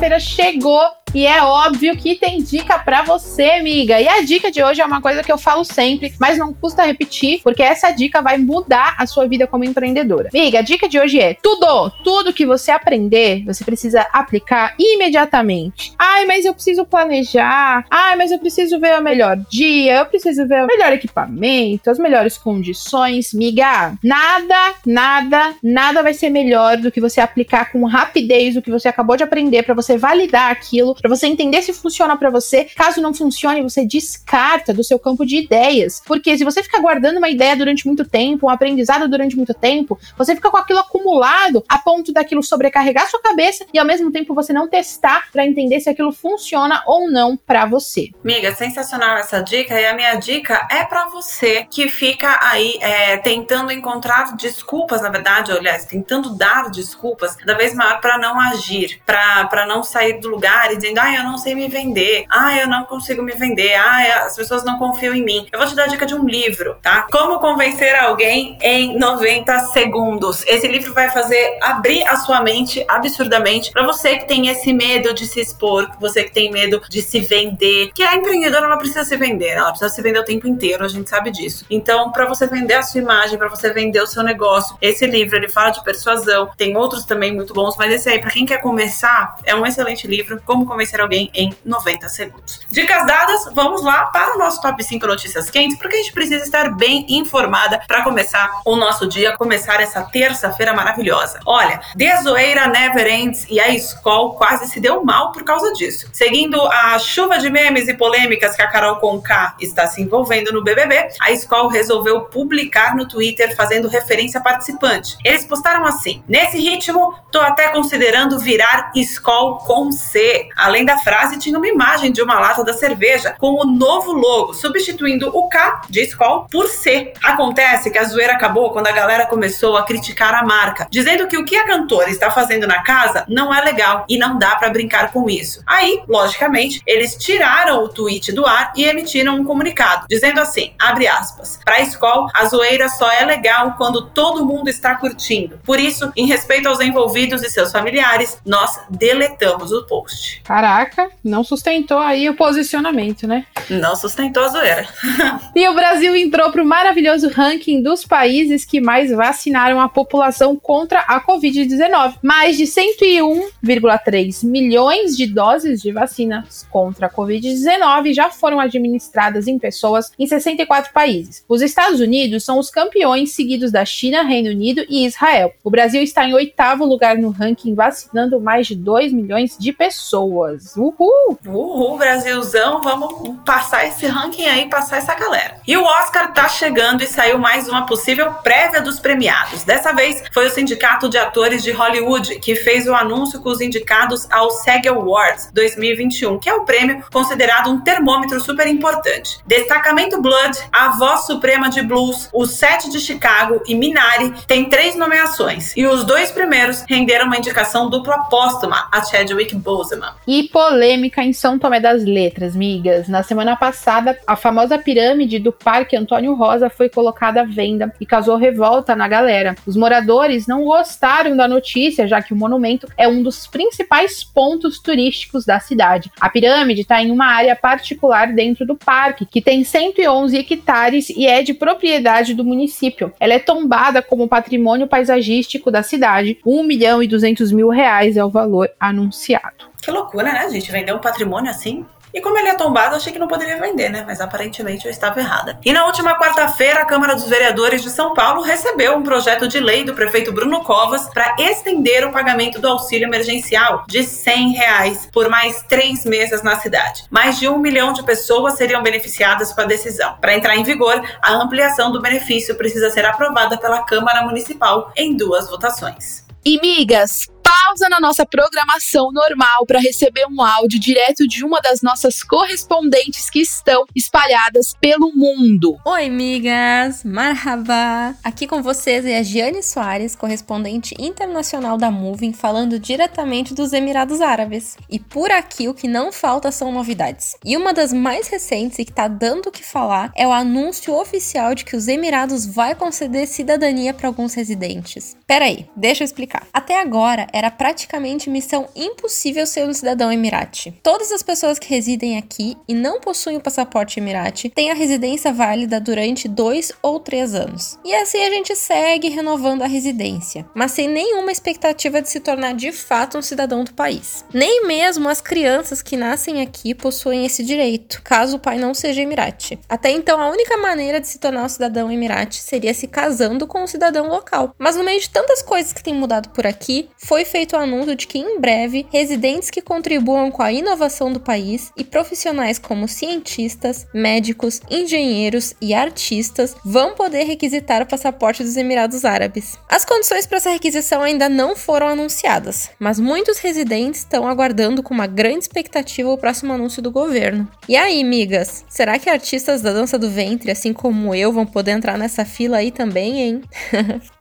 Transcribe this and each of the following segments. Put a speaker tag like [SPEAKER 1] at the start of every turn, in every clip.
[SPEAKER 1] Terça-feira chegou e é óbvio que tem dica para você, amiga. E a dica de hoje é uma coisa que eu falo sempre, mas não custa repetir, porque essa dica vai mudar a sua vida como empreendedora. Amiga, a dica de hoje é: tudo, tudo que você aprender, você precisa aplicar imediatamente. Ai, mas eu preciso planejar. Ai, mas eu preciso ver o melhor dia, eu preciso ver o melhor equipamento, as melhores condições. Miga, nada, nada, nada vai ser melhor do que você aplicar com rapidez o que você acabou de aprender para você validar aquilo para você entender se funciona para você. Caso não funcione, você descarta do seu campo de ideias. Porque se você ficar guardando uma ideia durante muito tempo, um aprendizado durante muito tempo, você fica com aquilo acumulado a ponto daquilo sobrecarregar sua cabeça e ao mesmo tempo você não testar para entender se aquilo funciona ou não para você.
[SPEAKER 2] Miga, sensacional essa dica e a minha dica é para você que fica aí é, tentando encontrar desculpas, na verdade, aliás, tentando dar desculpas cada vez maior para não agir, para não sair do lugar e dizendo, ah, eu não sei me vender, ah, eu não consigo me vender, ah, as pessoas não confiam em mim. Eu vou te dar a dica de um livro, tá? Como convencer alguém em 90 segundos. Esse livro vai fazer abrir a sua mente absurdamente para você que tem esse medo de se expor, você que tem medo de se vender, que a empreendedora ela precisa se vender, ela precisa se vender o tempo inteiro, a gente sabe disso. Então, para você vender a sua imagem, para você vender o seu negócio, esse livro ele fala de persuasão, tem outros também muito bons, mas esse aí para quem quer começar, é um excelente livro, como convencer alguém em 90 segundos. Dicas dadas, vamos lá para o nosso top 5 notícias quentes, porque a gente precisa estar bem informada para começar o nosso dia, começar essa terça-feira maravilhosa. Olha, Desoeira Never Ends e a Skol quase se deu mal por causa disso. Seguindo a chuva de memes e polêmicas que a Carol Conká está se envolvendo no BBB, a Skol resolveu publicar no Twitter fazendo referência a participante. Eles postaram assim: Nesse ritmo, tô até considerando virar Skol com C. Além da frase, tinha uma imagem de uma lata da cerveja com o novo logo, substituindo o K de Skol por C. Acontece que a zoeira acabou quando a galera começou a criticar a marca, dizendo que o que a cantora está fazendo na casa não é legal e não dá para brincar com isso. Aí, logicamente, eles tiraram o tweet do ar e emitiram um comunicado, dizendo assim, abre aspas, para Skol, a zoeira só é legal quando todo mundo está curtindo. Por isso, em respeito aos envolvidos e seus familiares, nós deletamos o post.
[SPEAKER 1] Caraca, não sustentou aí o posicionamento, né?
[SPEAKER 2] Não sustentou a zoeira.
[SPEAKER 1] e o Brasil entrou para o maravilhoso ranking dos países que mais vacinaram a população contra a Covid-19. Mais de 101,3 milhões de doses de vacinas contra a Covid-19 já foram administradas em pessoas em 64 países. Os Estados Unidos são os campeões, seguidos da China, Reino Unido e Israel. O Brasil está em oitavo lugar no ranking, vacinando mais de 2 milhões de pessoas pessoas. Uhul!
[SPEAKER 2] Uhul, Brasilzão, vamos passar esse ranking aí, passar essa galera. E o Oscar tá chegando e saiu mais uma possível prévia dos premiados. Dessa vez foi o Sindicato de Atores de Hollywood que fez o anúncio com os indicados ao SAG Awards 2021, que é o prêmio considerado um termômetro super importante. Destacamento Blood, A Voz Suprema de Blues, O Sete de Chicago e Minari têm três nomeações. E os dois primeiros renderam uma indicação dupla póstuma a Chadwick Boseman.
[SPEAKER 1] E polêmica em São Tomé das Letras, migas. Na semana passada, a famosa pirâmide do Parque Antônio Rosa foi colocada à venda e causou revolta na galera. Os moradores não gostaram da notícia, já que o monumento é um dos principais pontos turísticos da cidade. A pirâmide está em uma área particular dentro do parque, que tem 111 hectares e é de propriedade do município. Ela é tombada como patrimônio paisagístico da cidade. 1 milhão e 200 mil reais é o valor anunciado.
[SPEAKER 2] Que loucura, né, gente? Vender um patrimônio assim E como ele é tombado, achei que não poderia vender, né? Mas aparentemente eu estava errada. E na última quarta-feira, a Câmara dos Vereadores de São Paulo recebeu um projeto de lei do prefeito Bruno Covas para estender o pagamento do auxílio emergencial de 100 reais por mais três meses na cidade. Mais de um milhão de pessoas seriam beneficiadas com a decisão. Para entrar em vigor, a ampliação do benefício precisa ser aprovada pela Câmara Municipal em duas votações.
[SPEAKER 1] E migas, pausa na nossa programação normal para receber um áudio direto de uma das nossas correspondentes que estão espalhadas pelo mundo.
[SPEAKER 3] Oi, migas! Marhaba! Aqui com vocês é a Giane Soares, correspondente internacional da Moving, falando diretamente dos Emirados Árabes. E por aqui o que não falta são novidades. E uma das mais recentes e que tá dando o que falar é o anúncio oficial de que os Emirados vai conceder cidadania para alguns residentes. Peraí, deixa eu explicar. Até agora era praticamente missão impossível ser um cidadão emirate. Todas as pessoas que residem aqui e não possuem o passaporte emirate têm a residência válida durante dois ou três anos. E assim a gente segue renovando a residência, mas sem nenhuma expectativa de se tornar de fato um cidadão do país. Nem mesmo as crianças que nascem aqui possuem esse direito, caso o pai não seja emirate. Até então, a única maneira de se tornar um cidadão emirate seria se casando com um cidadão local. Mas no meio de tantas coisas que têm mudado por aqui, foi feito o anúncio de que em breve residentes que contribuam com a inovação do país e profissionais como cientistas, médicos, engenheiros e artistas vão poder requisitar o passaporte dos Emirados Árabes. As condições para essa requisição ainda não foram anunciadas, mas muitos residentes estão aguardando com uma grande expectativa o próximo anúncio do governo. E aí, migas, será que artistas da dança do ventre, assim como eu, vão poder entrar nessa fila aí também, hein?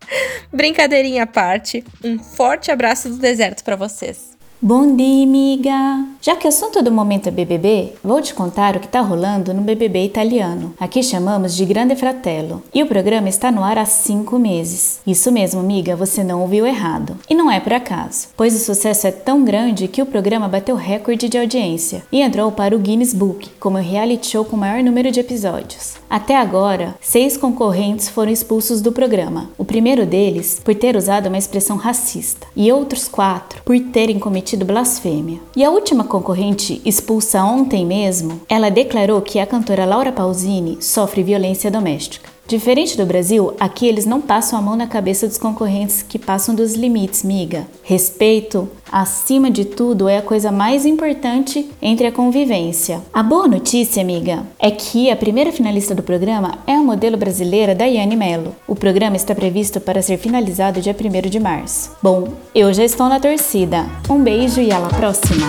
[SPEAKER 3] Brincadeirinha à parte, um forte abraço do deserto para vocês.
[SPEAKER 4] Bom dia, amiga! Já que o assunto do momento é BBB, vou te contar o que está rolando no BBB italiano. Aqui chamamos de Grande Fratello. E o programa está no ar há cinco meses. Isso mesmo, amiga, você não ouviu errado. E não é por acaso, pois o sucesso é tão grande que o programa bateu recorde de audiência e entrou para o Guinness Book como o reality show com maior número de episódios. Até agora, seis concorrentes foram expulsos do programa. O primeiro deles por ter usado uma expressão racista, e outros quatro por terem cometido blasfêmia. E a última concorrente, expulsa ontem mesmo, ela declarou que a cantora Laura Pausini sofre violência doméstica. Diferente do Brasil, aqui eles não passam a mão na cabeça dos concorrentes que passam dos limites, miga. Respeito, acima de tudo, é a coisa mais importante entre a convivência. A boa notícia, amiga, é que a primeira finalista do programa é a modelo brasileira Daiane Mello. O programa está previsto para ser finalizado dia 1 de março. Bom, eu já estou na torcida. Um beijo e até a próxima!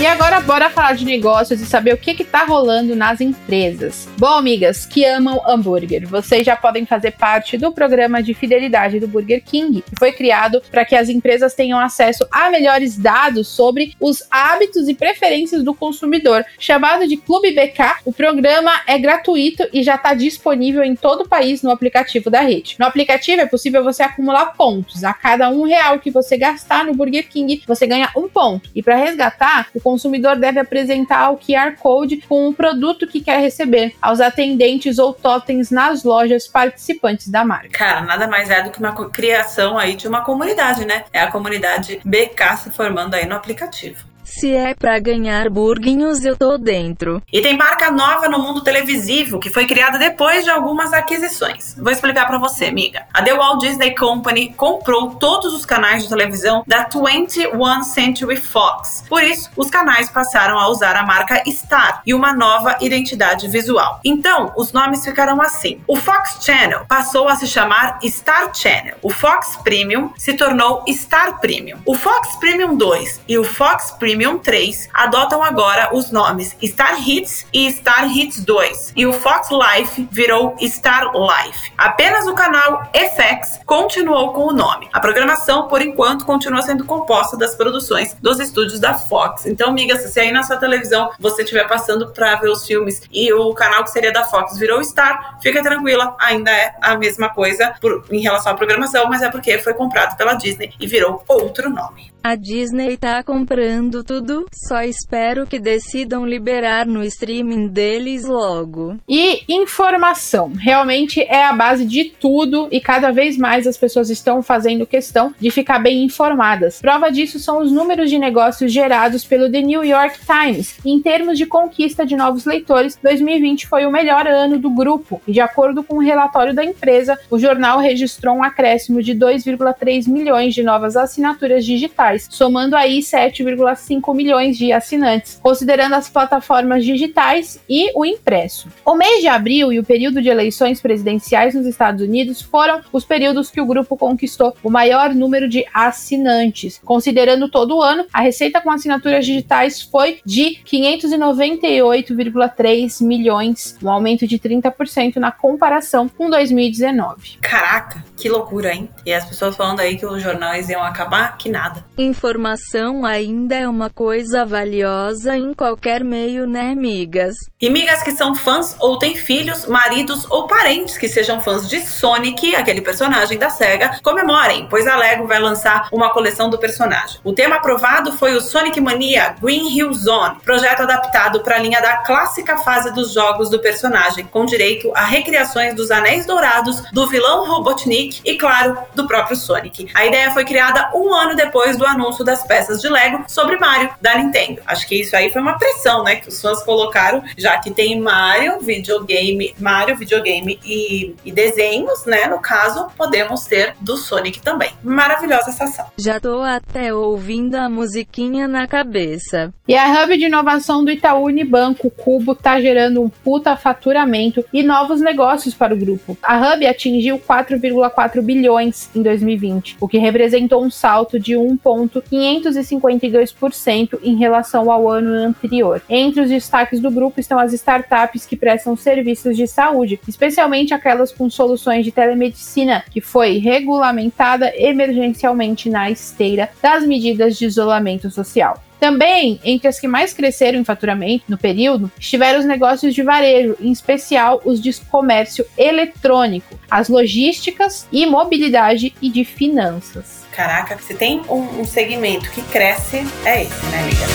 [SPEAKER 1] E agora bora falar de negócios e saber o que que tá rolando nas empresas. Bom, amigas que amam hambúrguer, vocês já podem fazer parte do programa de fidelidade do Burger King, que foi criado para que as empresas tenham acesso a melhores dados sobre os hábitos e preferências do consumidor. Chamado de Clube BK, o programa é gratuito e já está disponível em todo o país no aplicativo da rede. No aplicativo é possível você acumular pontos. A cada um real que você gastar no Burger King, você ganha um ponto. E para resgatar, o consumidor deve apresentar o QR Code com o produto que quer receber aos atendentes ou totens nas lojas participantes da marca.
[SPEAKER 2] Cara, nada mais é do que uma criação aí de uma comunidade, né? É a comunidade BK se formando aí no aplicativo.
[SPEAKER 3] Se é para ganhar burguinhos, eu tô dentro.
[SPEAKER 2] E tem marca nova no mundo televisivo que foi criada depois de algumas aquisições. Vou explicar para você, amiga. A The Walt Disney Company comprou todos os canais de televisão da 21 Century Fox. Por isso, os canais passaram a usar a marca Star e uma nova identidade visual. Então, os nomes ficaram assim. O Fox Channel passou a se chamar Star Channel. O Fox Premium se tornou Star Premium. O Fox Premium 2 e o Fox Premium Premium 3 adotam agora os nomes Star Hits e Star Hits 2, e o Fox Life virou Star Life. Apenas o canal FX continuou com o nome. A programação, por enquanto, continua sendo composta das produções dos estúdios da Fox. Então, amiga, se aí na sua televisão você estiver passando para ver os filmes e o canal que seria da Fox virou Star, fica tranquila, ainda é a mesma coisa por, em relação à programação, mas é porque foi comprado pela Disney e virou outro nome.
[SPEAKER 3] A Disney tá comprando
[SPEAKER 5] tudo, só espero que decidam liberar no streaming deles logo.
[SPEAKER 1] E informação, realmente é a base de tudo e cada vez mais as pessoas estão fazendo questão de ficar bem informadas. Prova disso são os números de negócios gerados pelo The New York Times. Em termos de conquista de novos leitores, 2020 foi o melhor ano do grupo e de acordo com o um relatório da empresa, o jornal registrou um acréscimo de 2,3 milhões de novas assinaturas digitais, somando aí 7,5 milhões de assinantes, considerando as plataformas digitais e o impresso. O mês de abril e o período de eleições presidenciais nos Estados Unidos foram os períodos que o grupo conquistou o maior número de assinantes. Considerando todo o ano, a receita com assinaturas digitais foi de 598,3 milhões, um aumento de 30% na comparação com 2019.
[SPEAKER 2] Caraca, que loucura, hein? E as pessoas falando aí que os jornais iam acabar, que nada.
[SPEAKER 5] Informação ainda é uma coisa valiosa em qualquer meio, né, migas?
[SPEAKER 2] E migas que são fãs ou têm filhos, maridos ou parentes que sejam fãs de Sonic, aquele personagem da SEGA, comemorem, pois a Lego vai lançar uma coleção do personagem. O tema aprovado foi o Sonic Mania Green Hill Zone, projeto adaptado para a linha da clássica fase dos jogos do personagem, com direito a recriações dos Anéis Dourados, do vilão Robotnik e, claro, do próprio Sonic. A ideia foi criada um ano depois do anúncio das peças de Lego sobre Mario da Nintendo. Acho que isso aí foi uma pressão, né, que os fãs colocaram, já que tem Mario, videogame, Mario, videogame e, e desenhos, né? No caso, podemos ter do Sonic também. Maravilhosa essa ação.
[SPEAKER 5] Já tô até ouvindo a musiquinha na cabeça.
[SPEAKER 1] E a Hub de Inovação do Itaú Unibanco, Cubo, tá gerando um puta faturamento e novos negócios para o grupo. A Hub atingiu 4,4 bilhões em 2020, o que representou um salto de 1,552% em relação ao ano anterior. Entre os destaques do grupo estão as startups que prestam serviços de saúde, especialmente aquelas com soluções de telemedicina, que foi regulamentada emergencialmente na esteira das medidas de isolamento social. Também, entre as que mais cresceram em faturamento no período, estiveram os negócios de varejo, em especial os de comércio eletrônico, as logísticas e mobilidade e de finanças.
[SPEAKER 2] Caraca, se tem um, um segmento que cresce, é esse, né, amiga?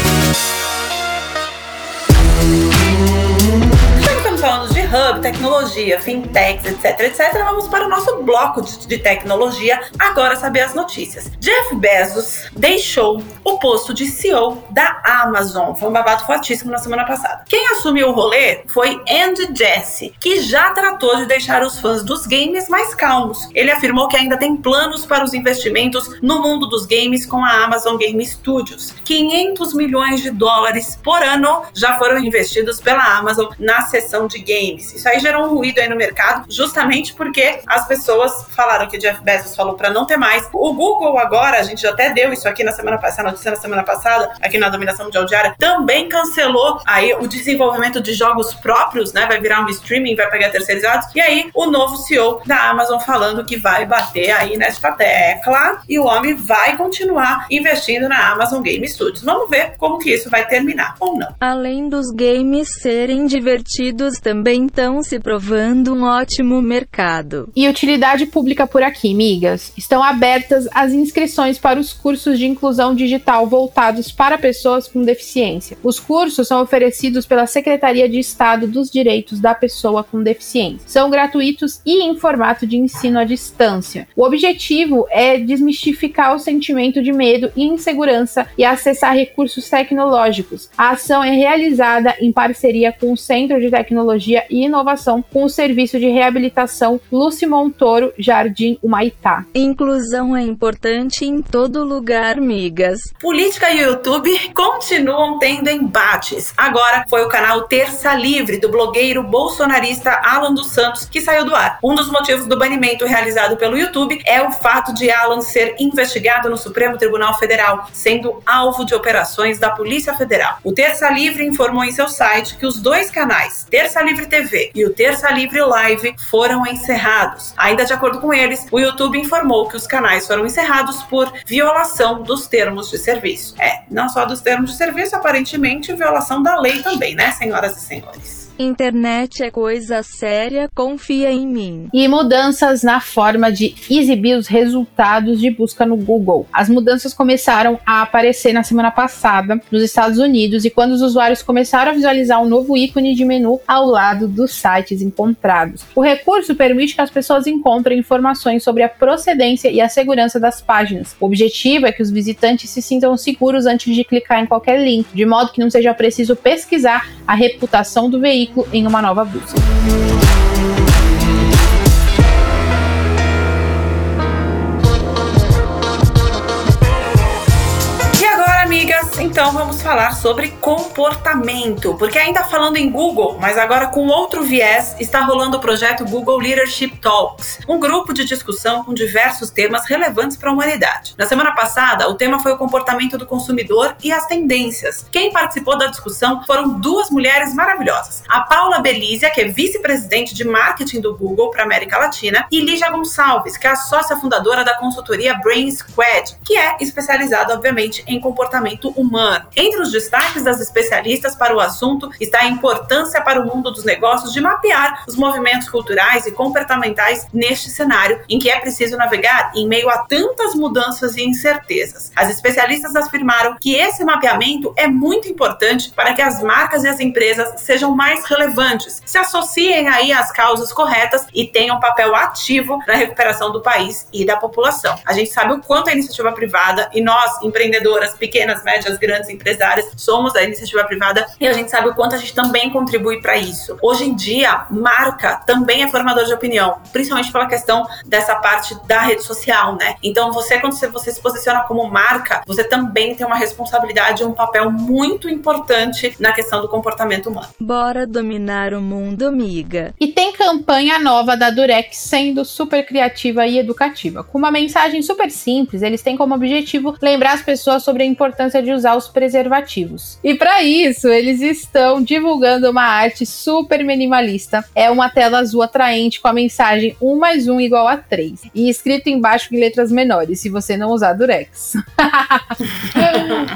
[SPEAKER 2] falando de hub, tecnologia, fintechs, etc, etc, vamos para o nosso bloco de, tecnologia, agora saber as notícias. Jeff Bezos deixou o posto de CEO da Amazon. Foi um babado fortíssimo na semana passada. Quem assumiu o rolê foi Andy Jassy, que já tratou de deixar os fãs dos games mais calmos. Ele afirmou que ainda tem planos para os investimentos no mundo dos games com a Amazon Game Studios. 500 milhões de dólares por ano já foram investidos pela Amazon na seção de de Isso aí gerou um ruído aí no mercado, justamente porque as pessoas falaram que Jeff Bezos falou para não ter mais. O Google agora, a gente já até deu isso aqui na semana passada, notícia na semana passada, aqui na dominação mundial diária, também cancelou aí o desenvolvimento de jogos próprios, né? Vai virar um streaming, vai pegar terceirizados. E aí o novo CEO da Amazon falando que vai bater aí nesta tecla e o homem vai continuar investindo na Amazon Game Studios. Vamos ver como que isso vai terminar ou não.
[SPEAKER 5] Além dos games serem divertidos também estão se provando um ótimo mercado.
[SPEAKER 1] E utilidade pública por aqui, migas. Estão abertas as inscrições para os cursos de inclusão digital voltados para pessoas com deficiência. Os cursos são oferecidos pela Secretaria de Estado dos Direitos da Pessoa com Deficiência. São gratuitos e em formato de ensino à distância. O objetivo é desmistificar o sentimento de medo e insegurança e acessar recursos tecnológicos. A ação é realizada em parceria com o Centro de Tecnologia e Inovação com o Serviço de Reabilitação Lúcio Montoro Jardim Humaitá.
[SPEAKER 5] Inclusão é importante em todo lugar, migas.
[SPEAKER 2] Política e YouTube continuam tendo embates. Agora foi o canal Terça Livre do blogueiro bolsonarista Alan dos Santos que saiu do ar. Um dos motivos do banimento realizado pelo YouTube é o fato de Alan ser investigado no Supremo Tribunal Federal, sendo alvo de operações da Polícia Federal. O Terça Livre informou em seu site que os dois canais, Terça Livre TV e o Terça Livre Live foram encerrados. Ainda de acordo com eles, o YouTube informou que os canais foram encerrados por violação dos termos de serviço. É, não só dos termos de serviço, aparentemente violação da lei também, né, senhoras e senhores?
[SPEAKER 5] Internet é coisa séria, confia em mim.
[SPEAKER 1] E mudanças na forma de exibir os resultados de busca no Google. As mudanças começaram a aparecer na semana passada nos Estados Unidos e quando os usuários começaram a visualizar um novo ícone de menu ao lado dos sites encontrados. O recurso permite que as pessoas encontrem informações sobre a procedência e a segurança das páginas. O objetivo é que os visitantes se sintam seguros antes de clicar em qualquer link, de modo que não seja preciso pesquisar a reputação do veículo em uma nova busca.
[SPEAKER 2] Então vamos falar sobre comportamento, porque ainda falando em Google, mas agora com outro viés, está rolando o projeto Google Leadership Talks, um grupo de discussão com diversos temas relevantes para a humanidade. Na semana passada, o tema foi o comportamento do consumidor e as tendências. Quem participou da discussão foram duas mulheres maravilhosas: a Paula Belízia, que é vice-presidente de marketing do Google para América Latina, e Lígia Gonçalves, que é a sócia fundadora da consultoria Brain Squad, que é especializada, obviamente, em comportamento humano Entre os destaques das especialistas para o assunto está a importância para o mundo dos negócios de mapear os movimentos culturais e comportamentais neste cenário em que é preciso navegar em meio a tantas mudanças e incertezas. As especialistas afirmaram que esse mapeamento é muito importante para que as marcas e as empresas sejam mais relevantes, se associem aí às causas corretas e tenham papel ativo na recuperação do país e da população. A gente sabe o quanto a iniciativa privada e nós, empreendedoras, pequenas, médias, grandes empresárias, somos da iniciativa privada e a gente sabe o quanto a gente também contribui para isso. Hoje em dia, marca também é formador de opinião, principalmente pela questão dessa parte da rede social, né? Então, você, quando você se posiciona como marca, você também tem uma responsabilidade e um papel muito importante na questão do comportamento humano.
[SPEAKER 5] Bora dominar o mundo, amiga.
[SPEAKER 1] E tem campanha nova da Durex sendo super criativa e educativa. Com uma mensagem super simples, eles têm como objetivo lembrar as pessoas sobre a importância de usar os preservativos. E para isso, eles estão divulgando uma arte super minimalista. É uma tela azul atraente com a mensagem 1 mais 1 igual a 3. E escrito embaixo em letras menores, se você não usar Durex.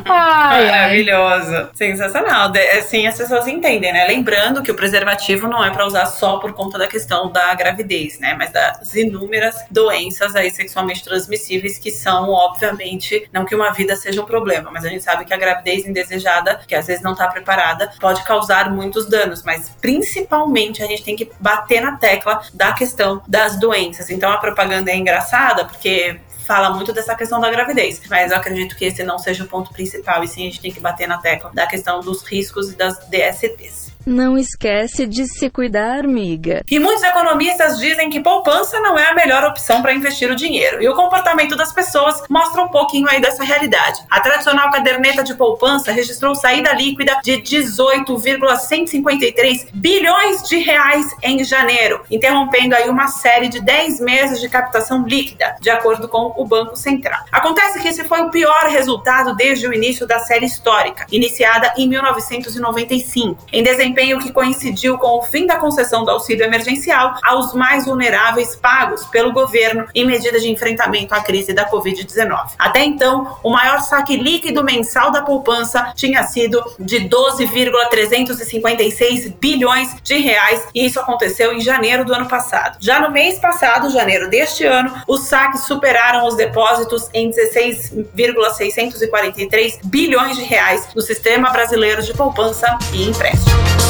[SPEAKER 2] ai, Maravilhoso. Sensacional. Assim as pessoas entendem, né? Lembrando que o preservativo não é para usar só por conta da questão da gravidez, né? Mas das inúmeras doenças aí sexualmente transmissíveis que são, obviamente, não que uma vida seja um problema, mas a gente sabe que a gravidez indesejada, que às vezes não está preparada, pode causar muitos danos, mas principalmente a gente tem que bater na tecla da questão das doenças. Então a propaganda é engraçada porque fala muito dessa questão da gravidez, mas eu acredito que esse não seja o ponto principal, e sim a gente tem que bater na tecla da questão dos riscos e das DSTs.
[SPEAKER 5] Não esquece de se cuidar, amiga.
[SPEAKER 2] E muitos economistas dizem que poupança não é a melhor opção para investir o dinheiro. E o comportamento das pessoas mostra um pouquinho aí dessa realidade. A tradicional caderneta de poupança registrou saída líquida de 18,153 bilhões de reais em janeiro, interrompendo aí uma série de 10 meses de captação líquida, de acordo com o Banco Central. Acontece que esse foi o pior resultado desde o início da série histórica, iniciada em 1995. Em desempenho desempenho que coincidiu com o fim da concessão do auxílio emergencial aos mais vulneráveis pagos pelo governo em medida de enfrentamento à crise da Covid-19. Até então, o maior saque líquido mensal da poupança tinha sido de 12,356 bilhões de reais e isso aconteceu em janeiro do ano passado. Já no mês passado, janeiro deste ano, os saques superaram os depósitos em 16,643 bilhões de reais no sistema brasileiro de poupança e empréstimo.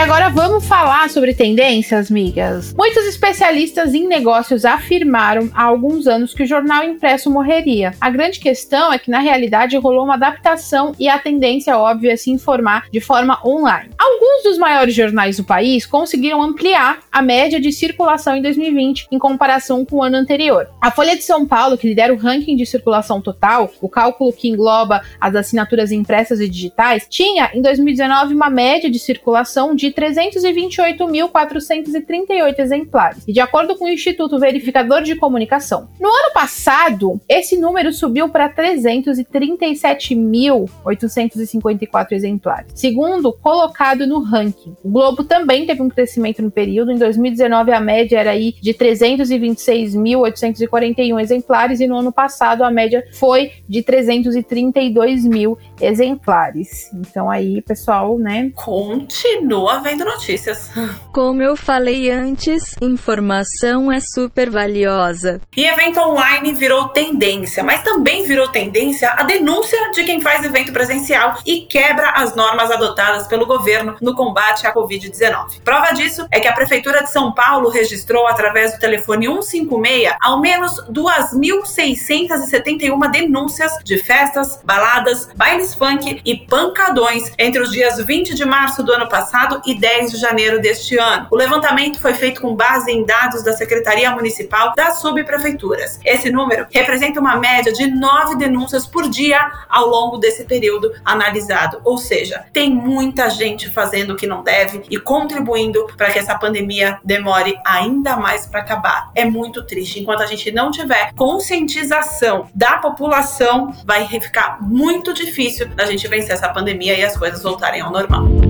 [SPEAKER 1] Agora vamos falar sobre tendências, migas. Muitos especialistas em negócios afirmaram há alguns anos que o jornal impresso morreria. A grande questão é que na realidade rolou uma adaptação e a tendência óbvia é se informar de forma online. Alguns dos maiores jornais do país conseguiram ampliar a média de circulação em 2020 em comparação com o ano anterior. A Folha de São Paulo, que lidera o ranking de circulação total, o cálculo que engloba as assinaturas impressas e digitais, tinha em 2019 uma média de circulação de 328.438 exemplares, de acordo com o Instituto Verificador de Comunicação. No ano passado, esse número subiu para 337.854 exemplares, segundo colocado no ranking. O Globo também teve um crescimento no período. Em 2019, a média era aí de 326.841 exemplares e no ano passado a média foi de 332 mil exemplares. Então aí, pessoal, né?
[SPEAKER 2] Continua vendo notícias.
[SPEAKER 5] Como eu falei antes, informação é super valiosa.
[SPEAKER 2] E evento online virou tendência, mas também virou tendência a denúncia de quem faz evento presencial e quebra as normas adotadas pelo governo no combate à Covid-19. Prova disso é que a Prefeitura de São Paulo registrou, através do telefone 156, ao menos 2.671 denúncias de festas, baladas, bailes funk e pancadões entre os dias 20 de março do ano passado e 10 de janeiro deste ano. O levantamento foi feito com base em dados da Secretaria Municipal das Subprefeituras. Esse número representa uma média de nove denúncias por dia ao longo desse período analisado. Ou seja, tem muita gente fazendo o que não deve e contribuindo para que essa pandemia demore ainda mais para acabar. É muito triste. Enquanto a gente não tiver conscientização da população, vai ficar muito difícil da gente vencer essa pandemia e as coisas voltarem ao normal.